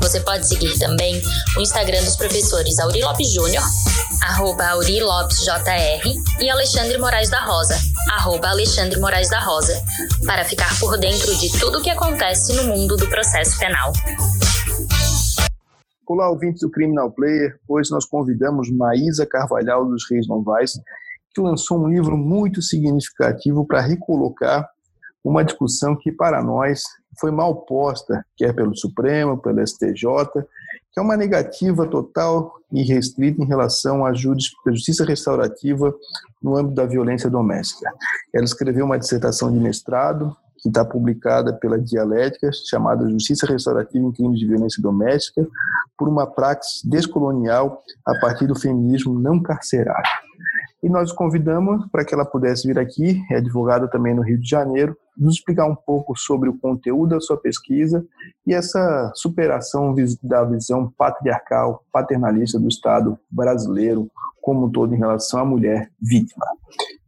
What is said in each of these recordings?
Você pode seguir também o Instagram dos professores Auri Lopes Júnior, arroba Auri Lopes JR, e Alexandre Moraes da Rosa, arroba Alexandre Moraes da Rosa, para ficar por dentro de tudo o que acontece no mundo do processo penal. Olá, ouvintes do Criminal Player. Hoje nós convidamos Maísa Carvalhal dos Reis Novais, que lançou um livro muito significativo para recolocar uma discussão que, para nós, foi mal posta, quer pelo Supremo, pelo STJ, que é uma negativa total e restrita em relação à justiça restaurativa no âmbito da violência doméstica. Ela escreveu uma dissertação de mestrado que está publicada pela Dialética, chamada Justiça Restaurativa em Crimes de Violência Doméstica, por uma praxis descolonial a partir do feminismo não carcerário. E nós convidamos para que ela pudesse vir aqui, é advogada também no Rio de Janeiro, nos explicar um pouco sobre o conteúdo da sua pesquisa e essa superação da visão patriarcal, paternalista do Estado brasileiro como um todo em relação à mulher vítima.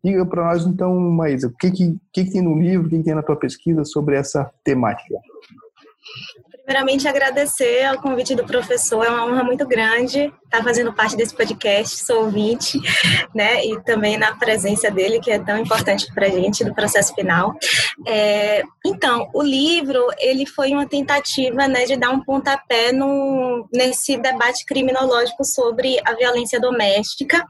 Diga para nós, então, Maísa, o que, que, que, tem no livro, o que, que tem na tua pesquisa sobre essa temática? Primeiramente, agradecer ao convite do professor, é uma honra muito grande estar fazendo parte desse podcast, sou ouvinte, né, e também na presença dele, que é tão importante para a gente, do processo final. É, então, o livro, ele foi uma tentativa, né, de dar um pontapé no, nesse debate criminológico sobre a violência doméstica,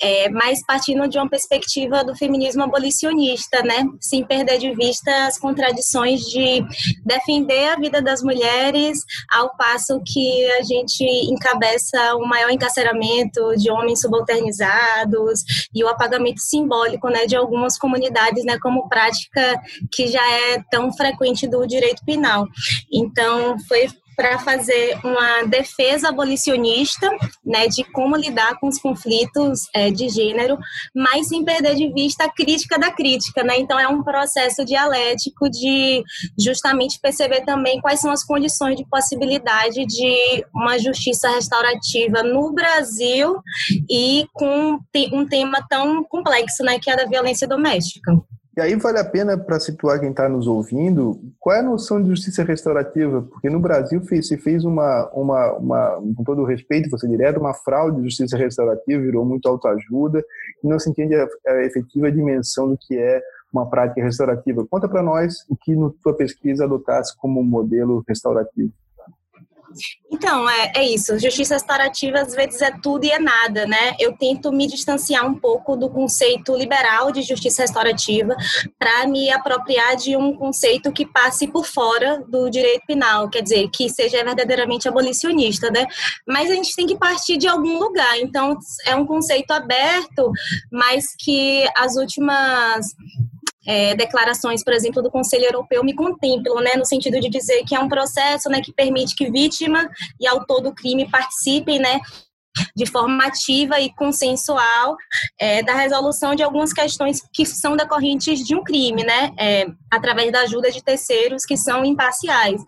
é, mas partindo de uma perspectiva do feminismo abolicionista, né, sem perder de vista as contradições de defender a vida das mulheres mulheres, ao passo que a gente encabeça o maior encarceramento de homens subalternizados e o apagamento simbólico né, de algumas comunidades né, como prática que já é tão frequente do direito penal. Então, foi para fazer uma defesa abolicionista, né, de como lidar com os conflitos é, de gênero, mas sem perder de vista a crítica da crítica, né? Então é um processo dialético de justamente perceber também quais são as condições de possibilidade de uma justiça restaurativa no Brasil e com um tema tão complexo, né, que é a da violência doméstica. E aí vale a pena, para situar quem está nos ouvindo, qual é a noção de justiça restaurativa? Porque no Brasil fez, se fez uma, uma, uma, com todo o respeito, você direto, uma fraude de justiça restaurativa, virou muito autoajuda, e não se entende a, a efetiva dimensão do que é uma prática restaurativa. Conta para nós o que na tua pesquisa adotasse como modelo restaurativo. Então, é, é isso. Justiça restaurativa às vezes é tudo e é nada, né? Eu tento me distanciar um pouco do conceito liberal de justiça restaurativa para me apropriar de um conceito que passe por fora do direito penal, quer dizer, que seja verdadeiramente abolicionista, né? Mas a gente tem que partir de algum lugar. Então, é um conceito aberto, mas que as últimas é, declarações, por exemplo, do Conselho Europeu me contemplam, né, no sentido de dizer que é um processo, né, que permite que vítima e autor do crime participem, né, de forma ativa e consensual é, da resolução de algumas questões que são decorrentes de um crime, né? É, através da ajuda de terceiros que são imparciais.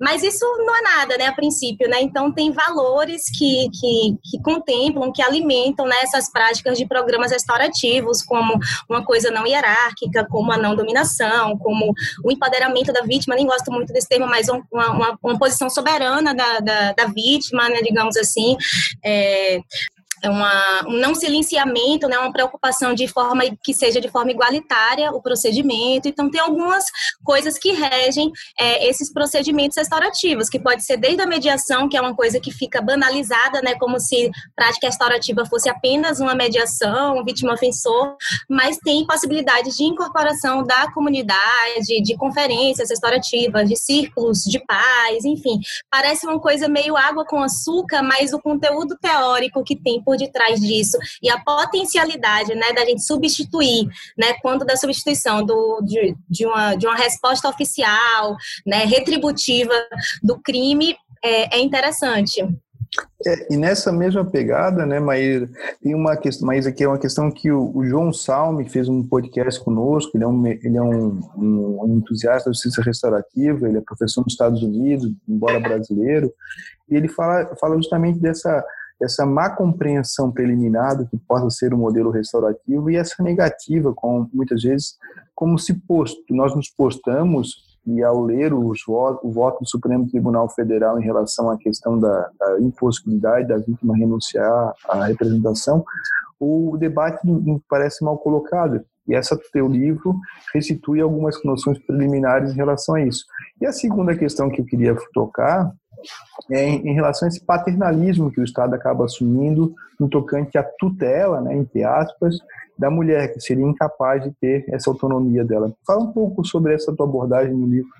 Mas isso não é nada, né, a princípio, né? Então tem valores que, que, que contemplam, que alimentam né, essas práticas de programas restaurativos, como uma coisa não hierárquica, como a não dominação, como o empoderamento da vítima, nem gosto muito desse termo, mas uma, uma, uma posição soberana da, da, da vítima, né, digamos assim, é, uma, um não silenciamento, né, uma preocupação de forma que seja de forma igualitária o procedimento. Então, tem algumas coisas que regem é, esses procedimentos restaurativos, que pode ser desde a mediação, que é uma coisa que fica banalizada, né, como se prática restaurativa fosse apenas uma mediação, vítima-ofensor, mas tem possibilidades de incorporação da comunidade, de conferências restaurativas, de círculos de paz, enfim. Parece uma coisa meio água com açúcar, mas o conteúdo teórico que tem por detrás disso e a potencialidade né, da gente substituir, né, quando da substituição do, de, de, uma, de uma resposta oficial, né, retributiva do crime, é, é interessante. É, e nessa mesma pegada, né, Maíra, tem uma questão, mas aqui é uma questão que o, o, João Salme fez um podcast conosco, ele é, um, ele é um, um entusiasta da justiça restaurativa, ele é professor nos Estados Unidos, embora brasileiro, e ele fala, fala justamente dessa, dessa má compreensão preliminar do que possa ser o modelo restaurativo e essa negativa, com muitas vezes, como se posto, nós nos postamos e ao ler os o voto do Supremo Tribunal Federal em relação à questão da, da impossibilidade da vítima renunciar à representação, o debate parece mal colocado. E essa teu livro restitui algumas noções preliminares em relação a isso. E a segunda questão que eu queria tocar em, em relação a esse paternalismo que o Estado acaba assumindo no tocante à tutela, né, entre aspas, da mulher, que seria incapaz de ter essa autonomia dela. Fala um pouco sobre essa tua abordagem no livro.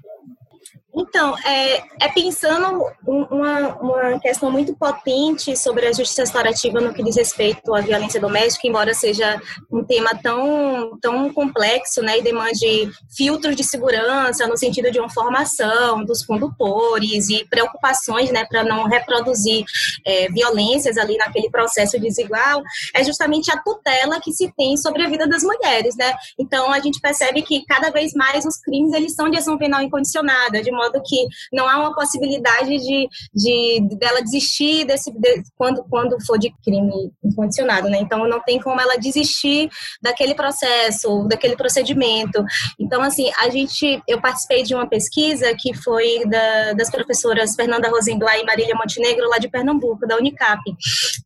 Então, é, é pensando uma, uma questão muito potente sobre a justiça restaurativa no que diz respeito à violência doméstica, embora seja um tema tão, tão complexo né, e demande filtros de segurança no sentido de uma formação dos condutores e preocupações né, para não reproduzir é, violências ali naquele processo desigual, é justamente a tutela que se tem sobre a vida das mulheres. Né? Então, a gente percebe que cada vez mais os crimes eles são de ação penal incondicionada, de modo que não há uma possibilidade de, de dela desistir desse de, quando quando for de crime incondicionado, né? Então não tem como ela desistir daquele processo, daquele procedimento. Então assim, a gente eu participei de uma pesquisa que foi da, das professoras Fernanda Rosenblatt e Marília Montenegro lá de Pernambuco, da Unicap.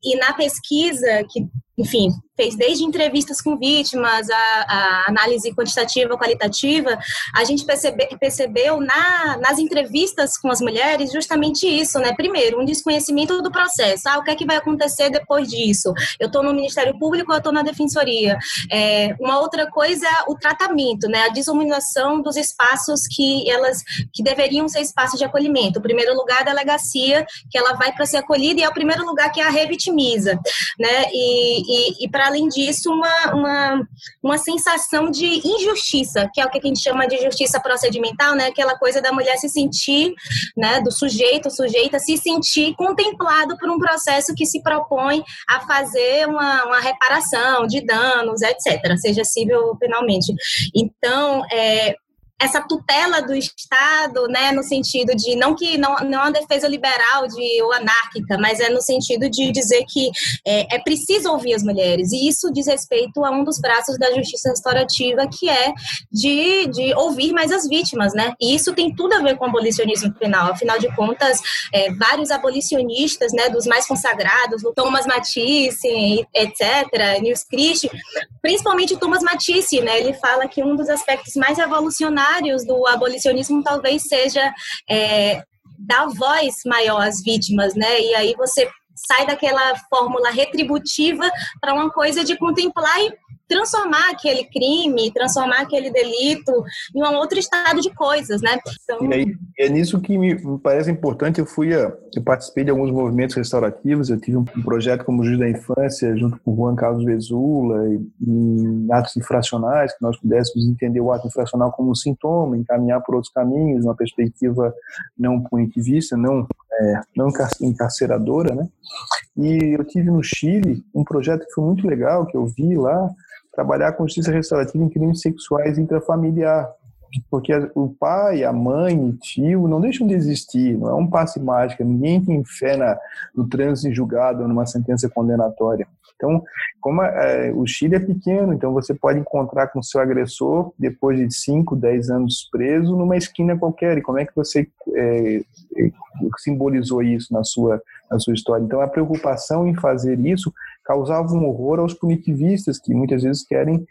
E na pesquisa que enfim, fez desde entrevistas com vítimas, a, a análise quantitativa, qualitativa, a gente percebe, percebeu na, nas entrevistas com as mulheres justamente isso, né? Primeiro, um desconhecimento do processo. Ah, o que é que vai acontecer depois disso? Eu estou no Ministério Público eu estou na Defensoria? É, uma outra coisa é o tratamento, né? A desumanização dos espaços que elas que deveriam ser espaços de acolhimento. O primeiro lugar é a delegacia, que ela vai para ser acolhida, e é o primeiro lugar que a revitimiza, né? E, e, e para além disso, uma, uma, uma sensação de injustiça, que é o que a gente chama de justiça procedimental, né? Aquela coisa da mulher se sentir, né, do sujeito, sujeita, se sentir contemplado por um processo que se propõe a fazer uma, uma reparação de danos, etc., seja civil ou penalmente. Então, é, essa tutela do Estado, né, no sentido de não que não, não é uma defesa liberal de ou anárquica, mas é no sentido de dizer que é, é, preciso ouvir as mulheres e isso diz respeito a um dos braços da justiça restaurativa que é de, de ouvir mais as vítimas, né? E isso tem tudo a ver com o abolicionismo penal. Afinal de contas, é, vários abolicionistas, né, dos mais consagrados, Thomas Matisse, etc., Nils Christ, principalmente Thomas Matisse, né? Ele fala que um dos aspectos mais revolucionários do abolicionismo talvez seja é, dar voz maior às vítimas, né? E aí você sai daquela fórmula retributiva para uma coisa de contemplar e transformar aquele crime, transformar aquele delito em um outro estado de coisas, né? Então... E aí, é nisso que me parece importante. Eu fui, eu participei de alguns movimentos restaurativos. Eu tive um projeto como juiz da infância junto com Juan Carlos Vezula e, em atos infracionais que nós pudéssemos entender o ato infracional como um sintoma, encaminhar por outros caminhos, uma perspectiva não punitivista, não é, não encarceradora, né? E eu tive no Chile um projeto que foi muito legal que eu vi lá trabalhar com justiça restaurativa em crimes sexuais intrafamiliar. Porque o pai, a mãe, tio não deixam de existir, não é um passe mágico, ninguém tem fé na, no trânsito julgado ou numa sentença condenatória. Então, como é, o Chile é pequeno, então você pode encontrar com seu agressor depois de 5, 10 anos preso numa esquina qualquer. E como é que você é, é, simbolizou isso na sua, na sua história? Então, a preocupação em fazer isso causava um horror aos punitivistas, que muitas vezes querem,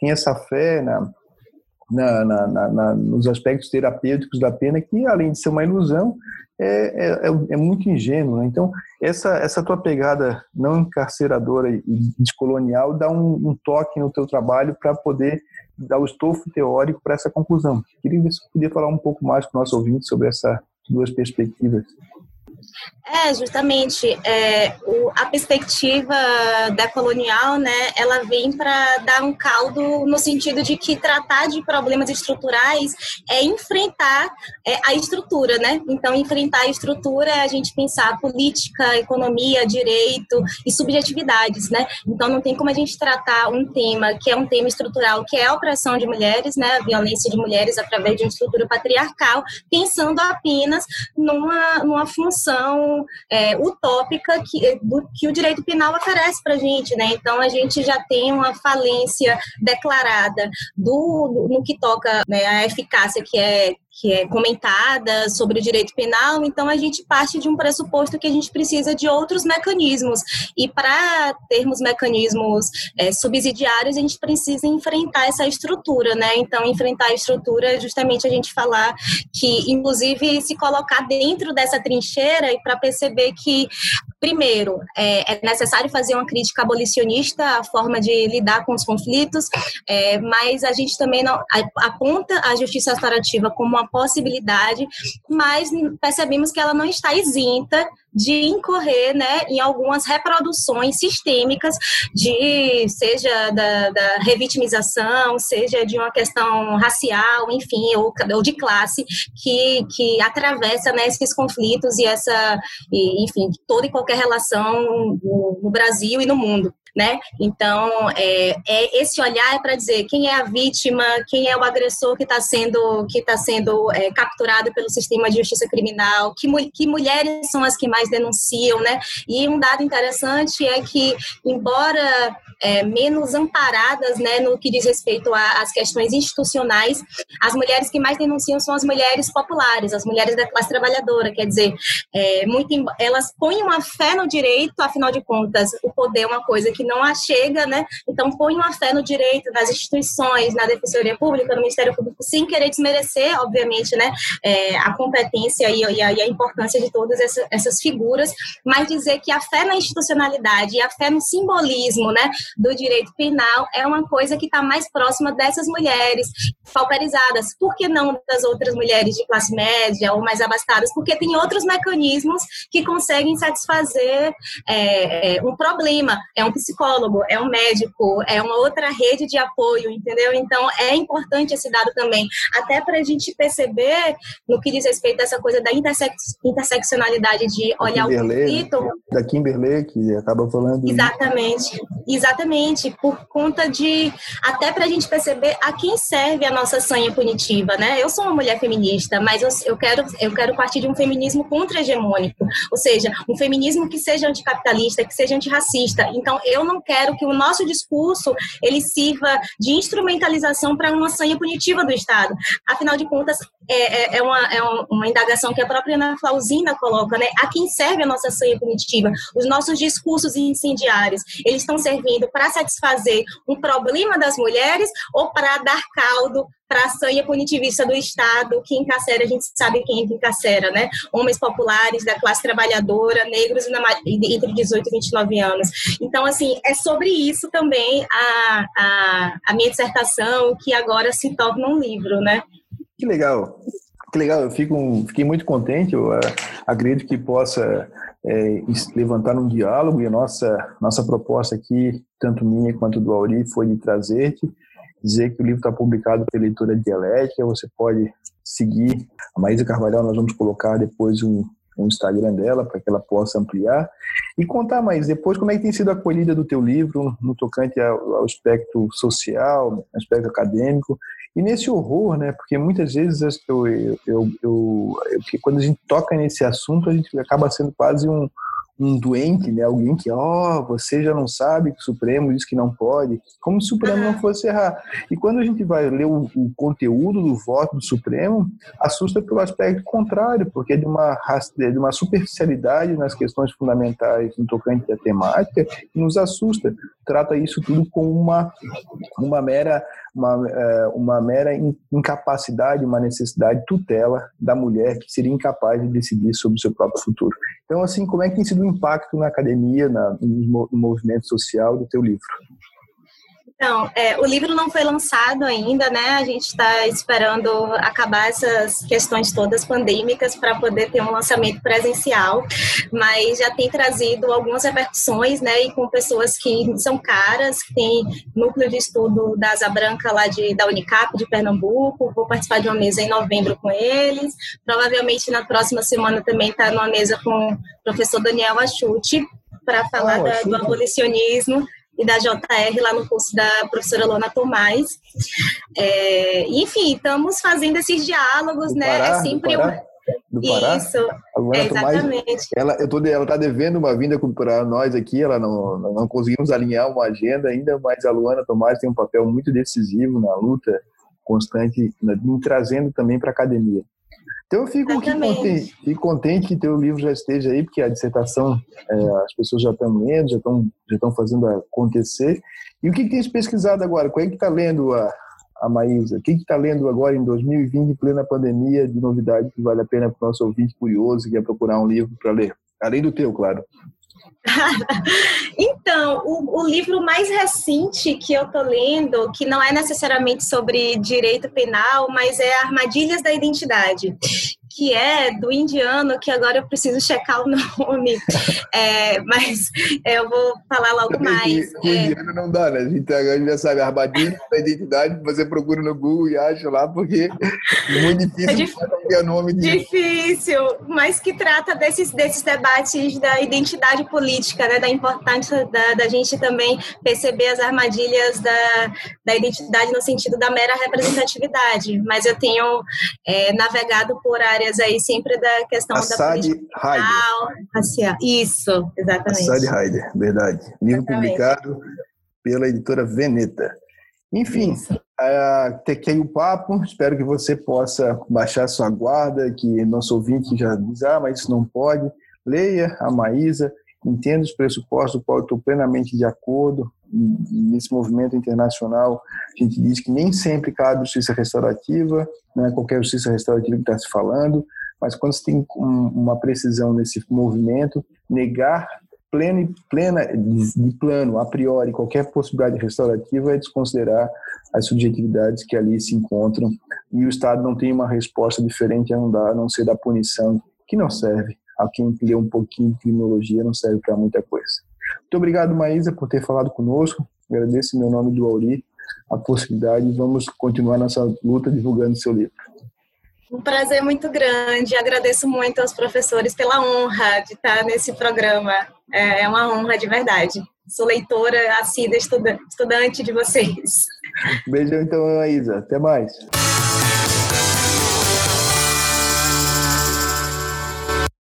tem essa fé na, na, na, na, nos aspectos terapêuticos da pena, que além de ser uma ilusão, é, é, é, é muito ingênuo. Né? Então, essa, essa tua pegada não encarceradora e descolonial dá um, um toque no teu trabalho para poder dar o estofo teórico para essa conclusão. Queria ver se podia falar um pouco mais com o nosso ouvinte sobre essas duas perspectivas. É, justamente, é, o, a perspectiva da colonial, né, ela vem para dar um caldo no sentido de que tratar de problemas estruturais é enfrentar é, a estrutura, né? Então, enfrentar a estrutura é a gente pensar política, economia, direito e subjetividades, né? Então, não tem como a gente tratar um tema que é um tema estrutural, que é a opressão de mulheres, né, a violência de mulheres através de uma estrutura patriarcal, pensando apenas numa, numa função é, utópica que, do, que o direito penal oferece para a gente, né? Então a gente já tem uma falência declarada do, do no que toca né, a eficácia que é que é comentada sobre o direito penal, então a gente parte de um pressuposto que a gente precisa de outros mecanismos. E para termos mecanismos é, subsidiários, a gente precisa enfrentar essa estrutura, né? Então, enfrentar a estrutura é justamente a gente falar que, inclusive, se colocar dentro dessa trincheira e para perceber que Primeiro, é, é, necessário fazer uma crítica abolicionista à forma de lidar com os conflitos, é, mas a gente também não aponta a justiça restaurativa como uma possibilidade, mas percebemos que ela não está isenta de incorrer né, em algumas reproduções sistêmicas de seja da, da revitimização, seja de uma questão racial, enfim, ou, ou de classe que, que atravessa né, esses conflitos e essa, e, enfim, toda e qualquer relação no, no Brasil e no mundo né? Então, é, é esse olhar é para dizer quem é a vítima, quem é o agressor que está sendo que está sendo é, capturado pelo sistema de justiça criminal, que, que mulheres são as que mais denunciam, né? E um dado interessante é que, embora é, menos amparadas, né, no que diz respeito às questões institucionais, as mulheres que mais denunciam são as mulheres populares, as mulheres da classe trabalhadora, quer dizer, é, muito, elas põem uma fé no direito, afinal de contas, o poder é uma coisa que não a chega, né? Então põe uma fé no direito, nas instituições, na Defensoria Pública, no Ministério Público, sem querer desmerecer, obviamente, né, é, a competência e, e, a, e, a, importância de todas essa, essas figuras, mas dizer que a fé na institucionalidade e a fé no simbolismo, né, do direito penal é uma coisa que está mais próxima dessas mulheres pauperizadas. Por que não das outras mulheres de classe média ou mais abastadas? Porque tem outros mecanismos que conseguem satisfazer é, é um problema. É um é um médico, é uma outra rede de apoio, entendeu? Então é importante esse dado também, até para a gente perceber no que diz respeito a essa coisa da intersex, interseccionalidade de olhar o conflito. Da Kimberley, que acaba falando. Exatamente, exatamente, por conta de até para a gente perceber a quem serve a nossa sanha punitiva, né? Eu sou uma mulher feminista, mas eu, eu quero eu quero partir de um feminismo contra-hegemônico, ou seja, um feminismo que seja anticapitalista, que seja antirracista. Então eu eu não quero que o nosso discurso ele sirva de instrumentalização para uma sanha punitiva do Estado. Afinal de contas, é, é, é, uma, é uma indagação que a própria Ana Flausina coloca, né? A quem serve a nossa sanha punitiva? Os nossos discursos incendiários, eles estão servindo para satisfazer um problema das mulheres ou para dar caldo para a sanha punitivista do Estado, que encarcera, a gente sabe quem encarcera, né? Homens populares, da classe trabalhadora, negros entre 18 e 29 anos. Então, assim, é sobre isso também a, a, a minha dissertação, que agora se torna um livro, né? Que legal. Que legal, eu fico, fiquei muito contente, eu uh, acredito que possa é, levantar um diálogo e a nossa, nossa proposta aqui, tanto minha quanto do Auri, foi de trazer-te, dizer que o livro está publicado pela editora Dialética, você pode seguir a Maísa Carvalhal, nós vamos colocar depois um, um Instagram dela para que ela possa ampliar e contar mais depois como é que tem sido a acolhida do teu livro no tocante ao, ao aspecto social, aspecto acadêmico e nesse horror, né? Porque muitas vezes eu, eu, eu, eu, quando a gente toca nesse assunto a gente acaba sendo quase um um doente, né? Alguém que, ó, oh, você já não sabe que o Supremo diz que não pode, como se o Supremo não fosse errar. E quando a gente vai ler o, o conteúdo do voto do Supremo, assusta pelo aspecto contrário, porque é de uma, de uma superficialidade nas questões fundamentais no tocante à temática, que nos assusta. Trata isso tudo como uma, uma mera uma, é, uma mera incapacidade, uma necessidade tutela da mulher que seria incapaz de decidir sobre o seu próprio futuro. Então, assim, como é que tem sido impacto na academia, na, no movimento social do teu livro? Então, é, o livro não foi lançado ainda, né? A gente está esperando acabar essas questões todas pandêmicas para poder ter um lançamento presencial, mas já tem trazido algumas repercussões, né? E com pessoas que são caras, que tem núcleo de estudo da Asa Branca lá de, da Unicap de Pernambuco. Vou participar de uma mesa em novembro com eles. Provavelmente na próxima semana também está numa mesa com o professor Daniel Achuti para falar oh, da, do abolicionismo e da JR lá no curso da professora Lona Tomás. É, enfim, estamos fazendo esses diálogos, do né? Pará, é sempre do Pará, do Pará. Isso, é, exatamente. Tomás, ela, eu tô, ela tá devendo uma vinda para nós aqui, ela não, não conseguimos alinhar uma agenda ainda, mas a Luana Tomás tem um papel muito decisivo na luta constante, me trazendo também para a academia. Então eu fico contente, fico contente que teu livro já esteja aí, porque a dissertação é, as pessoas já estão lendo, já estão já estão fazendo acontecer. E o que, que tens pesquisado agora? Qual é que está lendo a, a Maísa? O que está lendo agora em 2020, em plena pandemia, de novidade que vale a pena para o nosso ouvinte curioso que quer procurar um livro para ler? Além do teu, claro. então, o, o, livro mais recente que eu estou lendo, que não é necessariamente sobre direito penal, mas é Armadilhas da Identidade, que é do indiano, que agora eu preciso checar o nome, é, mas eu vou falar logo mais. O é. indiano não dá, né? A gente já sabe, armadilha da identidade, você procura no Google e acha lá, porque é muito difícil é dif nome de... Difícil, mas que trata desses, desses debates da identidade política, né? da importância da, da gente também perceber as armadilhas da, da identidade no sentido da mera representatividade. Mas eu tenho é, navegado por áreas áreas aí sempre da questão Assad da política Isso, exatamente. Assad Heider, verdade. Livro exatamente. publicado pela editora Veneta. Enfim, uh, tequei o papo, espero que você possa baixar sua guarda, que nosso ouvinte já diz, ah, mas isso não pode. Leia a Maísa, entenda os pressupostos, do qual eu estou plenamente de acordo. Nesse movimento internacional, a gente diz que nem sempre cabe justiça restaurativa, não é qualquer justiça restaurativa que está se falando, mas quando você tem uma precisão nesse movimento, negar plena, plena de plano, a priori, qualquer possibilidade restaurativa é desconsiderar as subjetividades que ali se encontram e o Estado não tem uma resposta diferente a não dar, a não ser da punição, que não serve a quem lê um pouquinho de criminologia não serve para muita coisa. Muito obrigado, Maísa, por ter falado conosco. Agradeço em meu nome do Auri a possibilidade e vamos continuar nossa luta divulgando seu livro. Um prazer muito grande. Agradeço muito aos professores pela honra de estar nesse programa. É, é uma honra de verdade. Sou leitora, assídua, estudante de vocês. Beijão então, Maísa. Até mais.